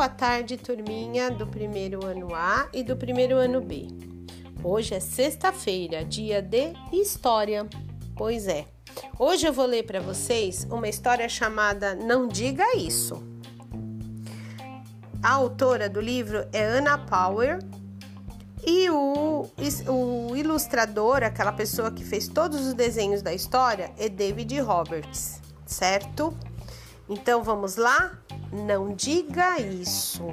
Boa tarde, turminha do primeiro ano A e do primeiro ano B. Hoje é sexta-feira, dia de história. Pois é. Hoje eu vou ler para vocês uma história chamada Não Diga Isso. A autora do livro é Anna Power e o, o ilustrador, aquela pessoa que fez todos os desenhos da história, é David Roberts, certo? Então vamos lá? Não diga isso.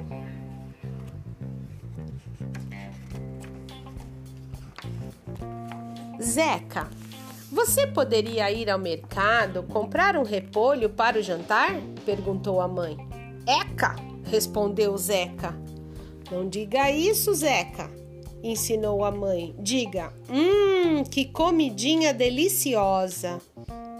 Zeca, você poderia ir ao mercado comprar um repolho para o jantar? perguntou a mãe. Eca, respondeu Zeca. Não diga isso, Zeca, ensinou a mãe. Diga: Hum, que comidinha deliciosa.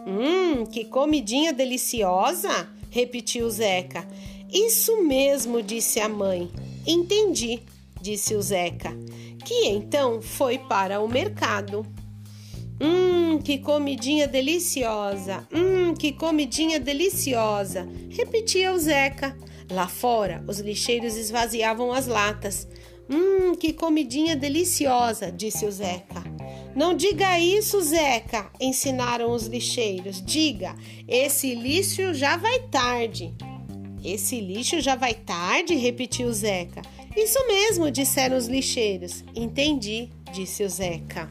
Hum, que comidinha deliciosa, repetiu Zeca. Isso mesmo, disse a mãe. Entendi, disse o Zeca, que então foi para o mercado. Hum, que comidinha deliciosa! Hum, que comidinha deliciosa! Repetia o Zeca. Lá fora, os lixeiros esvaziavam as latas. Hum, que comidinha deliciosa! disse o Zeca. Não diga isso, Zeca, ensinaram os lixeiros. Diga, esse lixo já vai tarde. Esse lixo já vai tarde, repetiu Zeca. Isso mesmo, disseram os lixeiros. Entendi, disse o Zeca.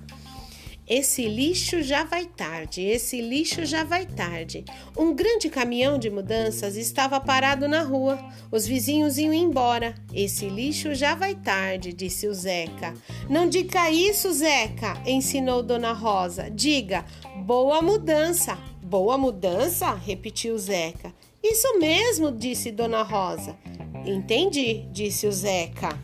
Esse lixo já vai tarde, esse lixo já vai tarde. Um grande caminhão de mudanças estava parado na rua. Os vizinhos iam embora. Esse lixo já vai tarde, disse o Zeca. Não diga isso, Zeca, ensinou Dona Rosa. Diga, boa mudança. Boa mudança? repetiu Zeca. Isso mesmo, disse Dona Rosa. Entendi, disse o Zeca.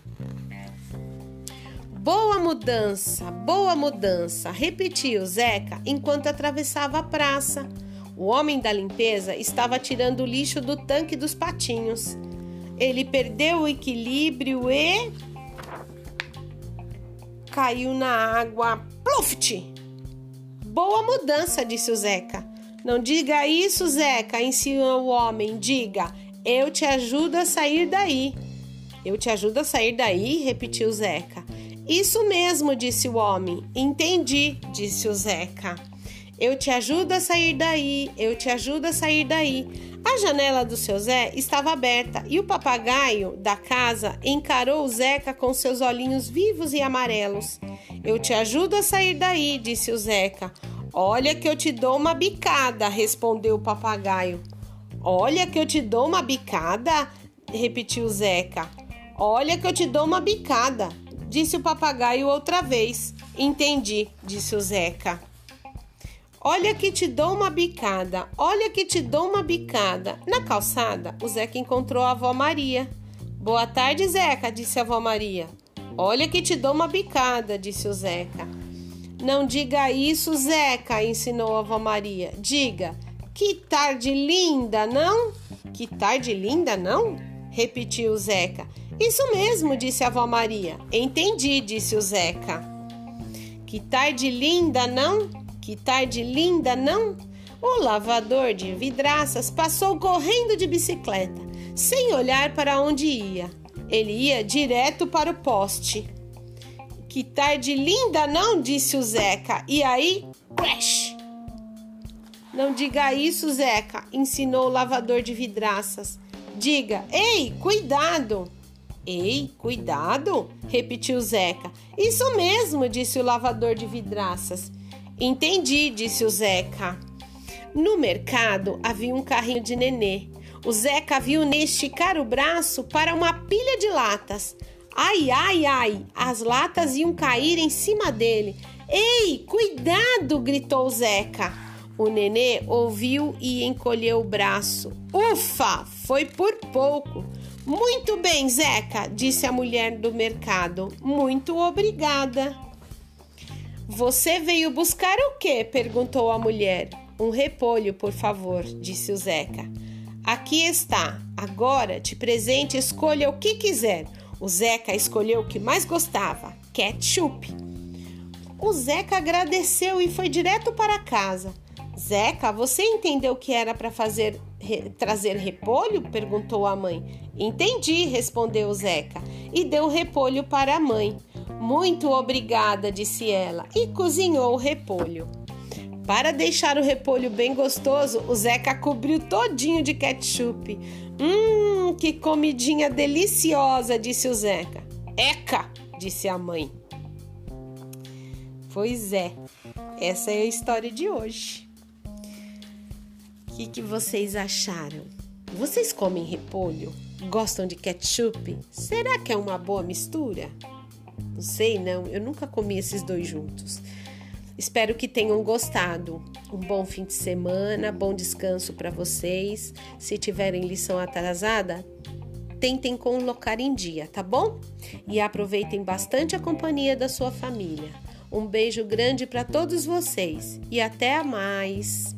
Boa mudança, boa mudança, repetiu Zeca enquanto atravessava a praça. O homem da limpeza estava tirando o lixo do tanque dos patinhos. Ele perdeu o equilíbrio e caiu na água. Pluft! Boa mudança, disse o Zeca. Não diga isso, Zeca, ensinou o homem. Diga, eu te ajudo a sair daí. Eu te ajudo a sair daí, repetiu Zeca. Isso mesmo, disse o homem. Entendi, disse o Zeca. Eu te ajudo a sair daí, eu te ajudo a sair daí. A janela do seu Zé estava aberta e o papagaio da casa encarou o Zeca com seus olhinhos vivos e amarelos. Eu te ajudo a sair daí, disse o Zeca. Olha que eu te dou uma bicada, respondeu o papagaio. Olha que eu te dou uma bicada, repetiu o Zeca. Olha que eu te dou uma bicada. Disse o papagaio outra vez. Entendi, disse o Zeca. Olha que te dou uma bicada, olha que te dou uma bicada. Na calçada, o Zeca encontrou a avó Maria. Boa tarde, Zeca, disse a avó Maria. Olha que te dou uma bicada, disse o Zeca. Não diga isso, Zeca, ensinou a avó Maria. Diga, que tarde linda, não? Que tarde linda, não? Repetiu Zeca. Isso mesmo, disse a avó Maria. Entendi, disse o Zeca. Que tarde linda, não? Que tarde linda, não? O lavador de vidraças passou correndo de bicicleta, sem olhar para onde ia. Ele ia direto para o poste. Que tarde linda, não? disse o Zeca. E aí, crash! Não diga isso, Zeca, ensinou o lavador de vidraças. Diga, ei, cuidado! Ei, cuidado! repetiu Zeca. Isso mesmo, disse o lavador de vidraças. Entendi, disse o Zeca. No mercado havia um carrinho de nenê. O Zeca viu Nê esticar o braço para uma pilha de latas. Ai, ai, ai! As latas iam cair em cima dele. Ei, cuidado! gritou Zeca. O nenê ouviu e encolheu o braço. Ufa! Foi por pouco. Muito bem, Zeca, disse a mulher do mercado. Muito obrigada. Você veio buscar o quê? perguntou a mulher. Um repolho, por favor, disse o Zeca. Aqui está. Agora, de presente, escolha o que quiser. O Zeca escolheu o que mais gostava: ketchup. O Zeca agradeceu e foi direto para casa. Zeca, você entendeu que era para fazer re, trazer repolho? perguntou a mãe. Entendi, respondeu Zeca e deu repolho para a mãe. Muito obrigada, disse ela e cozinhou o repolho. Para deixar o repolho bem gostoso, o Zeca cobriu todinho de ketchup. Hum, que comidinha deliciosa, disse o Zeca. Eca, disse a mãe. Pois é, essa é a história de hoje. O que, que vocês acharam? Vocês comem repolho? Gostam de ketchup? Será que é uma boa mistura? Não sei, não. Eu nunca comi esses dois juntos. Espero que tenham gostado. Um bom fim de semana, bom descanso para vocês. Se tiverem lição atrasada, tentem colocar em dia, tá bom? E aproveitem bastante a companhia da sua família. Um beijo grande para todos vocês e até mais!